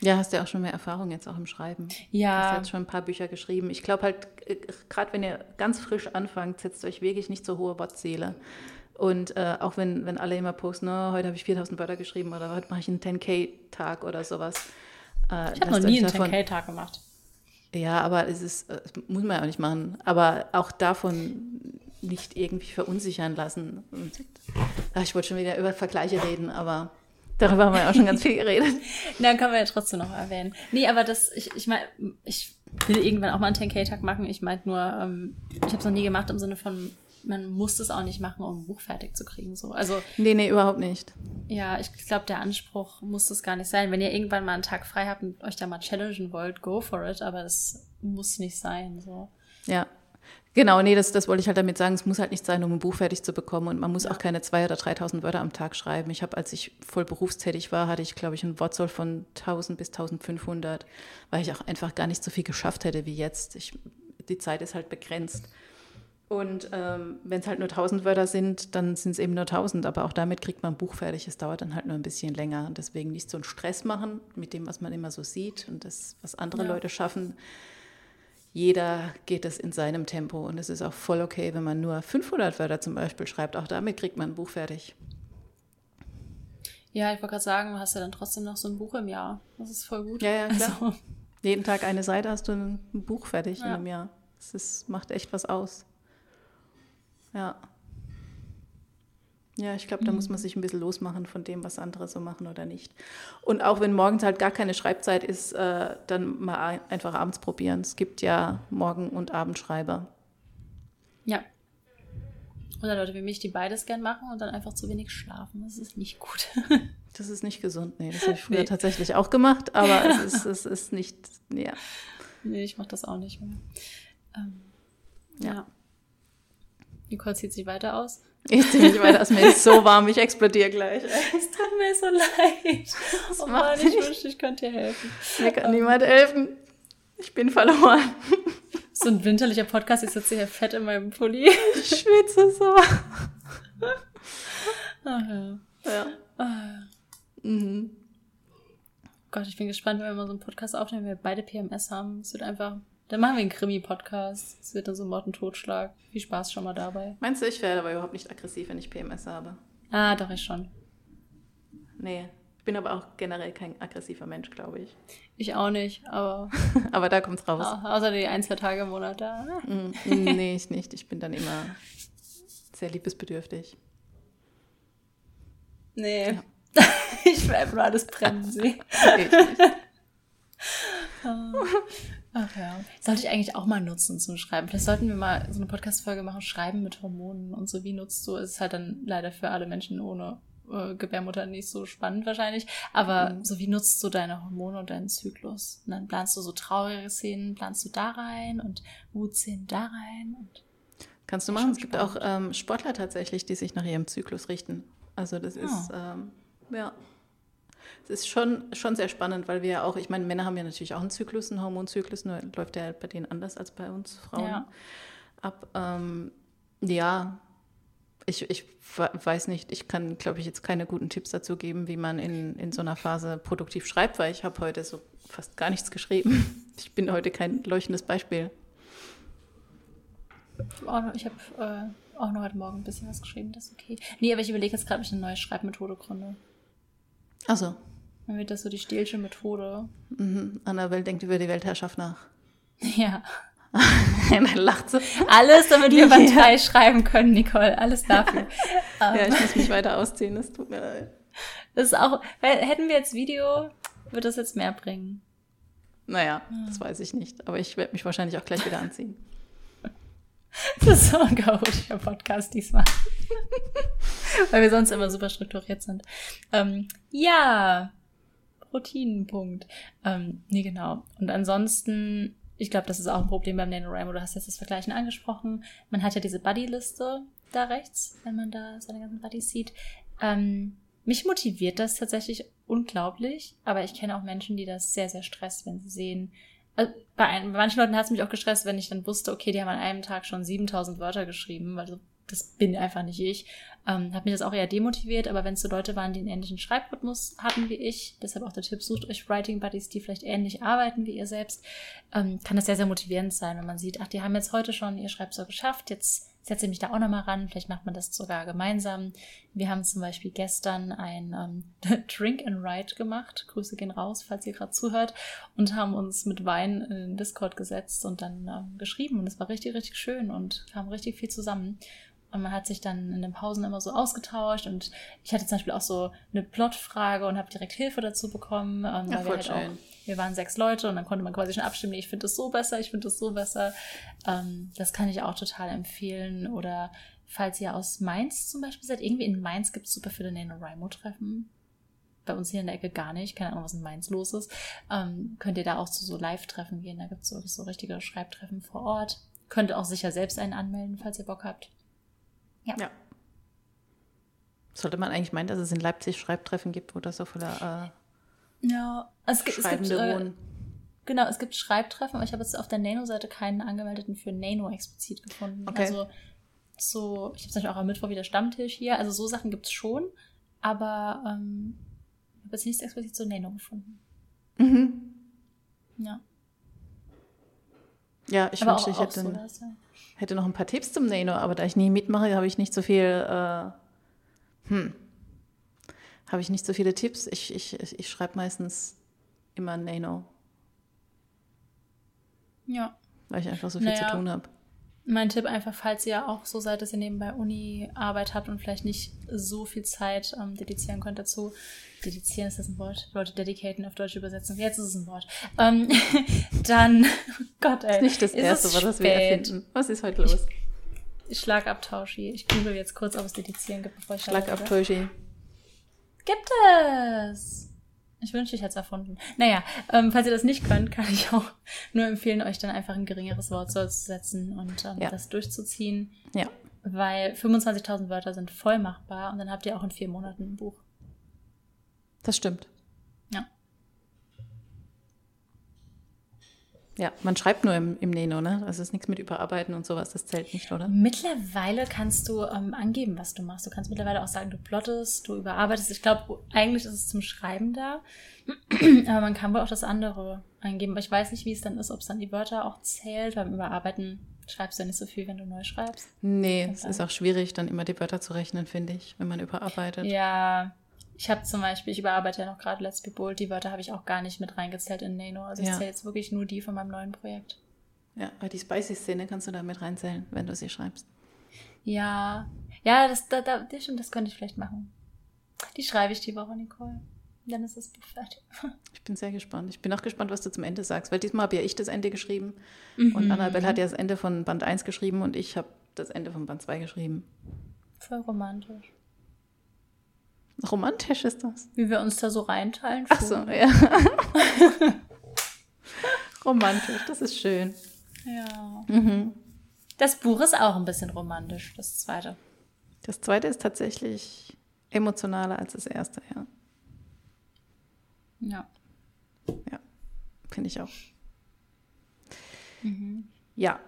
Speaker 2: Ja, hast ja auch schon mehr Erfahrung jetzt auch im Schreiben. Ja. Du hast jetzt schon ein paar Bücher geschrieben. Ich glaube halt, äh, gerade wenn ihr ganz frisch anfangt, setzt euch wirklich nicht so hohe Wortziele. Und äh, auch wenn, wenn alle immer posten, oh, heute habe ich 4000 Wörter geschrieben oder heute mache ich einen 10K-Tag oder sowas.
Speaker 1: Äh, ich habe noch nie einen 10K-Tag gemacht.
Speaker 2: Ja, aber es ist, das äh, muss man ja auch nicht machen. Aber auch davon nicht irgendwie verunsichern lassen. Und, ach, ich wollte schon wieder über Vergleiche reden, aber Darüber haben wir ja auch schon ganz viel geredet.
Speaker 1: Na, können wir ja trotzdem noch erwähnen. Nee, aber das, ich, ich meine, ich will irgendwann auch mal einen 10K-Tag machen. Ich meinte nur, ähm, ich habe es noch nie gemacht im Sinne von, man muss es auch nicht machen, um ein Buch fertig zu kriegen. So. Also,
Speaker 2: nee, nee, überhaupt nicht.
Speaker 1: Ja, ich glaube, der Anspruch muss das gar nicht sein. Wenn ihr irgendwann mal einen Tag frei habt und euch da mal challengen wollt, go for it, aber es muss nicht sein. So.
Speaker 2: Ja, Genau, nee, das, das wollte ich halt damit sagen. Es muss halt nicht sein, um ein Buch fertig zu bekommen. Und man muss ja. auch keine 2.000 oder 3.000 Wörter am Tag schreiben. Ich habe, als ich voll berufstätig war, hatte ich, glaube ich, ein Wortsoll von 1.000 bis 1.500, weil ich auch einfach gar nicht so viel geschafft hätte wie jetzt. Ich, die Zeit ist halt begrenzt. Und ähm, wenn es halt nur 1000 Wörter sind, dann sind es eben nur 1000. Aber auch damit kriegt man ein Buch fertig. Es dauert dann halt nur ein bisschen länger. Und deswegen nicht so einen Stress machen mit dem, was man immer so sieht und das, was andere ja. Leute schaffen jeder geht es in seinem Tempo und es ist auch voll okay, wenn man nur 500 Wörter zum Beispiel schreibt. Auch damit kriegt man ein Buch fertig.
Speaker 1: Ja, ich wollte gerade sagen, du hast ja dann trotzdem noch so ein Buch im Jahr. Das ist voll gut.
Speaker 2: Ja, ja, klar. Also. Jeden Tag eine Seite hast du ein Buch fertig ja. in einem Jahr. Das ist, macht echt was aus. Ja. Ja, ich glaube, da mhm. muss man sich ein bisschen losmachen von dem, was andere so machen oder nicht. Und auch wenn morgens halt gar keine Schreibzeit ist, äh, dann mal einfach abends probieren. Es gibt ja Morgen- und Abendschreiber.
Speaker 1: Ja. Oder Leute wie mich, die beides gern machen und dann einfach zu wenig schlafen. Das ist nicht gut.
Speaker 2: das ist nicht gesund. Nee, das habe ich früher nee. tatsächlich auch gemacht, aber es ist, es ist nicht, ja.
Speaker 1: Nee, ich mache das auch nicht mehr. Ähm, ja. ja. Nicole zieht sich weiter aus.
Speaker 2: Ich ziehe mich weiter aus. Mir ist so warm, ich explodiere gleich.
Speaker 1: Es tut mir so leid. Das oh Mann, ich wünschte, ich könnte dir helfen.
Speaker 2: Mir kann um, niemand helfen. Ich bin verloren.
Speaker 1: So ein winterlicher Podcast, ich sitze hier fett in meinem Pulli.
Speaker 2: Ich schwitze so.
Speaker 1: Ach ja. Ja. Ah. Mhm. Gott, ich bin gespannt, wenn wir mal so einen Podcast aufnehmen, wenn wir beide PMS haben. Es wird einfach dann machen wir einen Krimi-Podcast. Es wird dann so Mord und Totschlag. Viel Spaß schon mal dabei.
Speaker 2: Meinst du, ich werde aber überhaupt nicht aggressiv, wenn ich PMS habe?
Speaker 1: Ah, doch, ich schon.
Speaker 2: Nee. Ich bin aber auch generell kein aggressiver Mensch, glaube ich.
Speaker 1: Ich auch nicht, aber.
Speaker 2: aber da kommt's raus.
Speaker 1: außer die ein, zwei Tage im Monat da.
Speaker 2: Mm, nee, ich nicht. Ich bin dann immer sehr liebesbedürftig.
Speaker 1: Nee. Ja. ich will einfach nur alles brennen sehen. ich nicht. Ach ja. Sollte ich eigentlich auch mal nutzen zum Schreiben. Vielleicht sollten wir mal so eine Podcast-Folge machen, Schreiben mit Hormonen und so. Wie nutzt du? Es ist halt dann leider für alle Menschen ohne äh, Gebärmutter nicht so spannend wahrscheinlich. Aber mhm. so wie nutzt du deine Hormone und deinen Zyklus? Und dann planst du so traurige Szenen, planst du da rein und Wutszenen da rein und
Speaker 2: Kannst du machen. Es gibt auch ähm, Sportler tatsächlich, die sich nach ihrem Zyklus richten. Also das oh. ist, ähm, ja, es ist schon, schon sehr spannend, weil wir ja auch, ich meine, Männer haben ja natürlich auch einen Zyklus, einen Hormonzyklus, nur läuft der bei denen anders als bei uns Frauen ja. ab. Ähm, ja, ich, ich weiß nicht, ich kann, glaube ich, jetzt keine guten Tipps dazu geben, wie man in, in so einer Phase produktiv schreibt, weil ich habe heute so fast gar nichts geschrieben. Ich bin heute kein leuchtendes Beispiel.
Speaker 1: Ich habe äh, auch noch heute Morgen ein bisschen was geschrieben, das ist okay. Nee, aber ich überlege jetzt gerade, ob ich eine neue Schreibmethode gründe.
Speaker 2: Achso.
Speaker 1: Dann wird das so die Stelsche Methode.
Speaker 2: Mhm. Annabelle denkt über die Weltherrschaft nach.
Speaker 1: Ja.
Speaker 2: Dann lacht sie.
Speaker 1: Alles, damit wir Band 3 schreiben können, Nicole. Alles dafür.
Speaker 2: ja, ich muss mich weiter ausziehen, das tut mir leid.
Speaker 1: Das ist auch, hätten wir jetzt Video, wird das jetzt mehr bringen.
Speaker 2: Naja, ja. das weiß ich nicht. Aber ich werde mich wahrscheinlich auch gleich wieder anziehen.
Speaker 1: Das ist so ein chaotischer Podcast diesmal. Weil wir sonst immer super strukturiert sind. Ähm, ja, Routinenpunkt. Ähm, nee, genau. Und ansonsten, ich glaube, das ist auch ein Problem beim NaNoWriMo. Du hast jetzt das Vergleichen angesprochen. Man hat ja diese Buddy-Liste da rechts, wenn man da seine ganzen Buddies sieht. Ähm, mich motiviert das tatsächlich unglaublich, aber ich kenne auch Menschen, die das sehr, sehr stresst, wenn sie sehen, also bei, ein, bei manchen Leuten hat es mich auch gestresst, wenn ich dann wusste, okay, die haben an einem Tag schon 7000 Wörter geschrieben, weil so, das bin einfach nicht ich. Ähm, hat mich das auch eher demotiviert, aber wenn es so Leute waren, die einen ähnlichen Schreibrhythmus hatten wie ich, deshalb auch der Tipp, sucht euch Writing Buddies, die vielleicht ähnlich arbeiten wie ihr selbst, ähm, kann das sehr, sehr motivierend sein, wenn man sieht, ach, die haben jetzt heute schon ihr Schreibsor geschafft, jetzt setze mich da auch nochmal ran. Vielleicht macht man das sogar gemeinsam. Wir haben zum Beispiel gestern ein ähm, Drink and Ride gemacht. Grüße gehen raus, falls ihr gerade zuhört. Und haben uns mit Wein in Discord gesetzt und dann ähm, geschrieben. Und es war richtig, richtig schön und kam richtig viel zusammen. Und man hat sich dann in den Pausen immer so ausgetauscht und ich hatte zum Beispiel auch so eine Plotfrage und habe direkt Hilfe dazu bekommen. Ähm, ja, weil wir halt schön. auch wir waren sechs Leute und dann konnte man quasi schon abstimmen, ich finde das so besser, ich finde das so besser. Ähm, das kann ich auch total empfehlen. Oder falls ihr aus Mainz zum Beispiel seid, irgendwie in Mainz gibt es super viele NaNoWriMo-Treffen. Bei uns hier in der Ecke gar nicht, keine Ahnung, was in Mainz los ist. Ähm, könnt ihr da auch zu so Live-Treffen gehen, da gibt es so, so richtige Schreibtreffen vor Ort könnt auch sicher selbst einen anmelden, falls ihr Bock habt. Ja. ja.
Speaker 2: Sollte man eigentlich meinen, dass es in Leipzig Schreibtreffen gibt, wo das so voller
Speaker 1: äh, ja, es, Schreibende es gibt, äh. Genau, es gibt Schreibtreffen, aber ich habe jetzt auf der Nano-Seite keinen angemeldeten für Nano explizit gefunden. Okay. Also so, ich habe zum Beispiel auch am Mittwoch wieder Stammtisch hier. Also so Sachen gibt es schon, aber ähm, ich habe jetzt nichts explizit zu Nano gefunden. Mhm. Ja.
Speaker 2: Ja, ich aber wünschte, ich hätte, so. Hätte noch ein paar Tipps zum Nano, aber da ich nie mitmache, habe ich nicht so viel. Äh, hm. Habe ich nicht so viele Tipps. Ich, ich, ich schreibe meistens immer Nano.
Speaker 1: Ja.
Speaker 2: Weil ich einfach so viel naja, zu tun habe.
Speaker 1: Mein Tipp einfach, falls ihr auch so seid, dass ihr nebenbei Uni-Arbeit habt und vielleicht nicht so viel Zeit ähm, dedizieren könnt dazu. Dedizieren ist das ein Wort? Leute, dedicaten auf deutsche Übersetzung. Jetzt ist es ein Wort. Ähm, dann, oh Gott, ey. Ist
Speaker 2: nicht das Erste, was wir erfinden. Was ist heute los?
Speaker 1: Ich, Schlagabtauschi. Ich google jetzt kurz, ob es Dedizieren gibt, bevor ich
Speaker 2: Schlagabtauschi.
Speaker 1: Gibt es! Ich wünschte, ich hätte es erfunden. Naja, ähm, falls ihr das nicht könnt, kann ich auch nur empfehlen, euch dann einfach ein geringeres Wort zu setzen und ähm, ja. das durchzuziehen.
Speaker 2: Ja.
Speaker 1: Weil 25.000 Wörter sind voll machbar und dann habt ihr auch in vier Monaten ein Buch.
Speaker 2: Das stimmt.
Speaker 1: Ja.
Speaker 2: Ja, man schreibt nur im, im Neno, ne? Also es ist nichts mit Überarbeiten und sowas, das zählt nicht, oder?
Speaker 1: Mittlerweile kannst du ähm, angeben, was du machst. Du kannst mittlerweile auch sagen, du plottest, du überarbeitest. Ich glaube, eigentlich ist es zum Schreiben da. Aber man kann wohl auch das andere eingeben. Aber ich weiß nicht, wie es dann ist, ob es dann die Wörter auch zählt. Beim Überarbeiten schreibst du ja nicht so viel, wenn du neu schreibst.
Speaker 2: Nee, es ist auch schwierig, dann immer die Wörter zu rechnen, finde ich, wenn man überarbeitet.
Speaker 1: Ja, ich habe zum Beispiel, ich überarbeite ja noch gerade Let's Be Bold, die Wörter habe ich auch gar nicht mit reingezählt in Nano. Also ich ja. zähle jetzt wirklich nur die von meinem neuen Projekt.
Speaker 2: Ja, aber die Spicy-Szene kannst du da mit reinzählen, wenn du sie schreibst.
Speaker 1: Ja, ja, das, da, da, das, das könnte ich vielleicht machen. Die schreibe ich die Woche, Nicole. Dann ist das Buch fertig.
Speaker 2: Ich bin sehr gespannt. Ich bin auch gespannt, was du zum Ende sagst, weil diesmal habe ja ich das Ende geschrieben mhm. und Annabelle hat ja das Ende von Band 1 geschrieben und ich habe das Ende von Band 2 geschrieben.
Speaker 1: Voll romantisch.
Speaker 2: Romantisch ist das.
Speaker 1: Wie wir uns da so reinteilen.
Speaker 2: Ach so, ja. romantisch, das ist schön.
Speaker 1: Ja. Mhm. Das Buch ist auch ein bisschen romantisch, das zweite.
Speaker 2: Das zweite ist tatsächlich emotionaler als das erste, ja.
Speaker 1: Ja.
Speaker 2: Ja, finde ich auch. Mhm. Ja,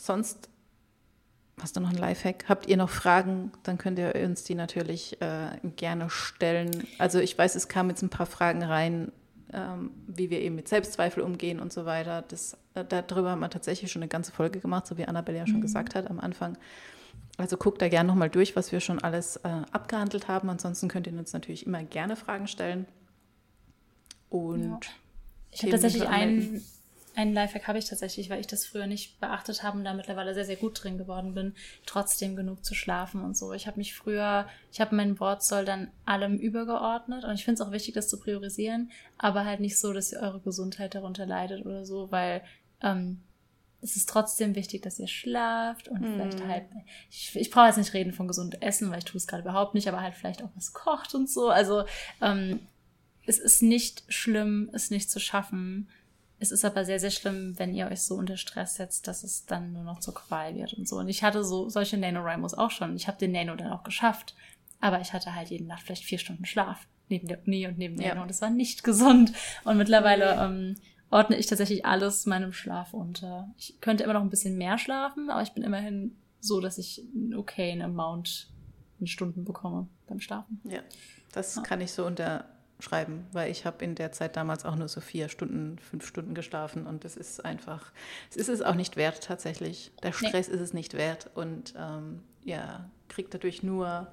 Speaker 2: sonst Hast du noch ein Lifehack? Habt ihr noch Fragen? Dann könnt ihr uns die natürlich äh, gerne stellen. Also ich weiß, es kamen jetzt ein paar Fragen rein, ähm, wie wir eben mit Selbstzweifel umgehen und so weiter. Das, äh, darüber haben wir tatsächlich schon eine ganze Folge gemacht, so wie Annabelle ja schon mhm. gesagt hat am Anfang. Also guckt da gerne nochmal durch, was wir schon alles äh, abgehandelt haben. Ansonsten könnt ihr uns natürlich immer gerne Fragen stellen. Und ja.
Speaker 1: ich habe tatsächlich einen einen Lifehack habe ich tatsächlich, weil ich das früher nicht beachtet habe und da mittlerweile sehr, sehr gut drin geworden bin, trotzdem genug zu schlafen und so. Ich habe mich früher, ich habe meinen Wortsoll dann allem übergeordnet und ich finde es auch wichtig, das zu priorisieren, aber halt nicht so, dass ihr eure Gesundheit darunter leidet oder so, weil ähm, es ist trotzdem wichtig, dass ihr schlaft und mm. vielleicht halt, ich, ich brauche jetzt nicht reden von gesundem Essen, weil ich tue es gerade überhaupt nicht, aber halt vielleicht auch was kocht und so. Also ähm, es ist nicht schlimm, es nicht zu schaffen. Es ist aber sehr, sehr schlimm, wenn ihr euch so unter Stress setzt, dass es dann nur noch zur Qual wird und so. Und ich hatte so solche NaNoWriMos auch schon. Ich habe den Nano dann auch geschafft. Aber ich hatte halt jede Nacht vielleicht vier Stunden Schlaf neben der Uni und neben Nano. Ja. Und das war nicht gesund. Und mittlerweile ähm, ordne ich tatsächlich alles meinem Schlaf unter. Ich könnte immer noch ein bisschen mehr schlafen, aber ich bin immerhin so, dass ich okay einen Amount in Stunden bekomme beim Schlafen.
Speaker 2: Ja, das ja. kann ich so unter schreiben, weil ich habe in der Zeit damals auch nur so vier Stunden, fünf Stunden geschlafen und das ist einfach, es ist es auch nicht wert tatsächlich. Der Stress nee. ist es nicht wert und ähm, ja, kriegt dadurch nur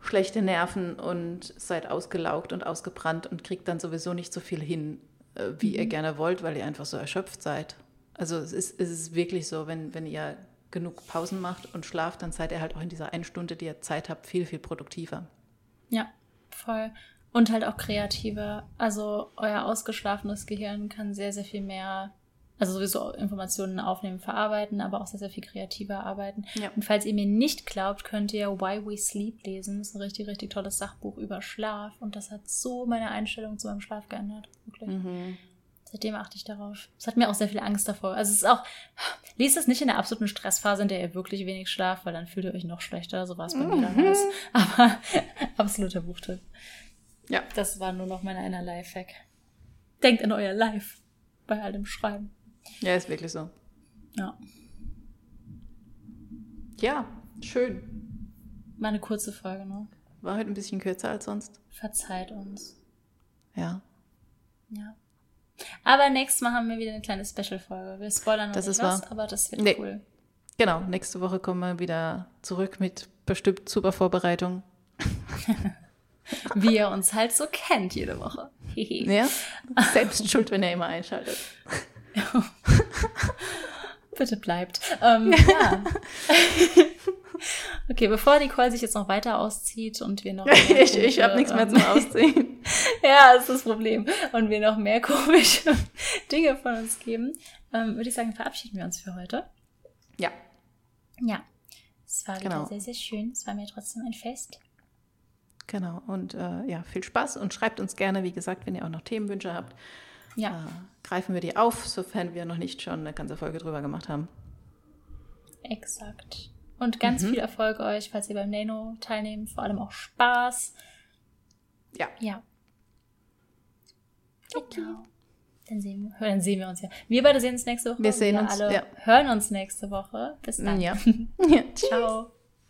Speaker 2: schlechte Nerven und seid ausgelaugt und ausgebrannt und kriegt dann sowieso nicht so viel hin, äh, wie mhm. ihr gerne wollt, weil ihr einfach so erschöpft seid. Also es ist, es ist wirklich so, wenn, wenn ihr genug Pausen macht und schlaft, dann seid ihr halt auch in dieser einen Stunde, die ihr Zeit habt, viel, viel produktiver.
Speaker 1: Ja, voll. Und halt auch kreativer. Also euer ausgeschlafenes Gehirn kann sehr, sehr viel mehr, also sowieso Informationen aufnehmen, verarbeiten, aber auch sehr, sehr viel kreativer arbeiten. Ja. Und falls ihr mir nicht glaubt, könnt ihr Why We Sleep lesen. Das ist ein richtig, richtig tolles Sachbuch über Schlaf. Und das hat so meine Einstellung zu meinem Schlaf geändert. Wirklich. Mhm. Seitdem achte ich darauf. Es hat mir auch sehr viel Angst davor. Also es ist auch, lest es nicht in der absoluten Stressphase, in der ihr wirklich wenig schlaft, weil dann fühlt ihr euch noch schlechter. So war es bei mir damals. Aber absoluter Buchtipp. Ja. Das war nur noch mein einer Lifehack. Denkt an euer Life bei all dem Schreiben.
Speaker 2: Ja, ist wirklich so.
Speaker 1: Ja.
Speaker 2: Ja, schön.
Speaker 1: War eine kurze Folge, ne?
Speaker 2: War heute ein bisschen kürzer als sonst.
Speaker 1: Verzeiht uns.
Speaker 2: Ja.
Speaker 1: Ja. Aber nächstes Mal haben wir wieder eine kleine Special-Folge. Wir spoilern noch das nicht was, wahr. aber das wird nee. cool.
Speaker 2: Genau, nächste Woche kommen wir wieder zurück mit bestimmt super Vorbereitung.
Speaker 1: Wie ihr uns halt so kennt jede Woche.
Speaker 2: ja, selbst schuld, wenn ihr immer einschaltet.
Speaker 1: Bitte bleibt. Ähm, ja. okay, bevor Nicole sich jetzt noch weiter auszieht und wir noch.
Speaker 2: ich ich habe nichts mehr zum ähm, Ausziehen.
Speaker 1: ja, ist das Problem. Und wir noch mehr komische Dinge von uns geben, ähm, würde ich sagen, verabschieden wir uns für heute.
Speaker 2: Ja.
Speaker 1: Ja. Es war genau. wieder sehr, sehr schön. Es war mir trotzdem ein Fest.
Speaker 2: Genau. Und äh, ja, viel Spaß und schreibt uns gerne, wie gesagt, wenn ihr auch noch Themenwünsche habt. Ja. Äh, greifen wir die auf, sofern wir noch nicht schon eine ganze Folge drüber gemacht haben.
Speaker 1: Exakt. Und ganz mhm. viel Erfolg euch, falls ihr beim Nano teilnehmt. Vor allem auch Spaß.
Speaker 2: Ja.
Speaker 1: Ja. Okay. Genau. Dann sehen, wir, dann sehen wir uns ja. Wir beide sehen uns nächste Woche.
Speaker 2: Wir sehen wir uns.
Speaker 1: alle ja. hören uns nächste Woche. Bis dann.
Speaker 2: Ja. ja.
Speaker 1: Ciao.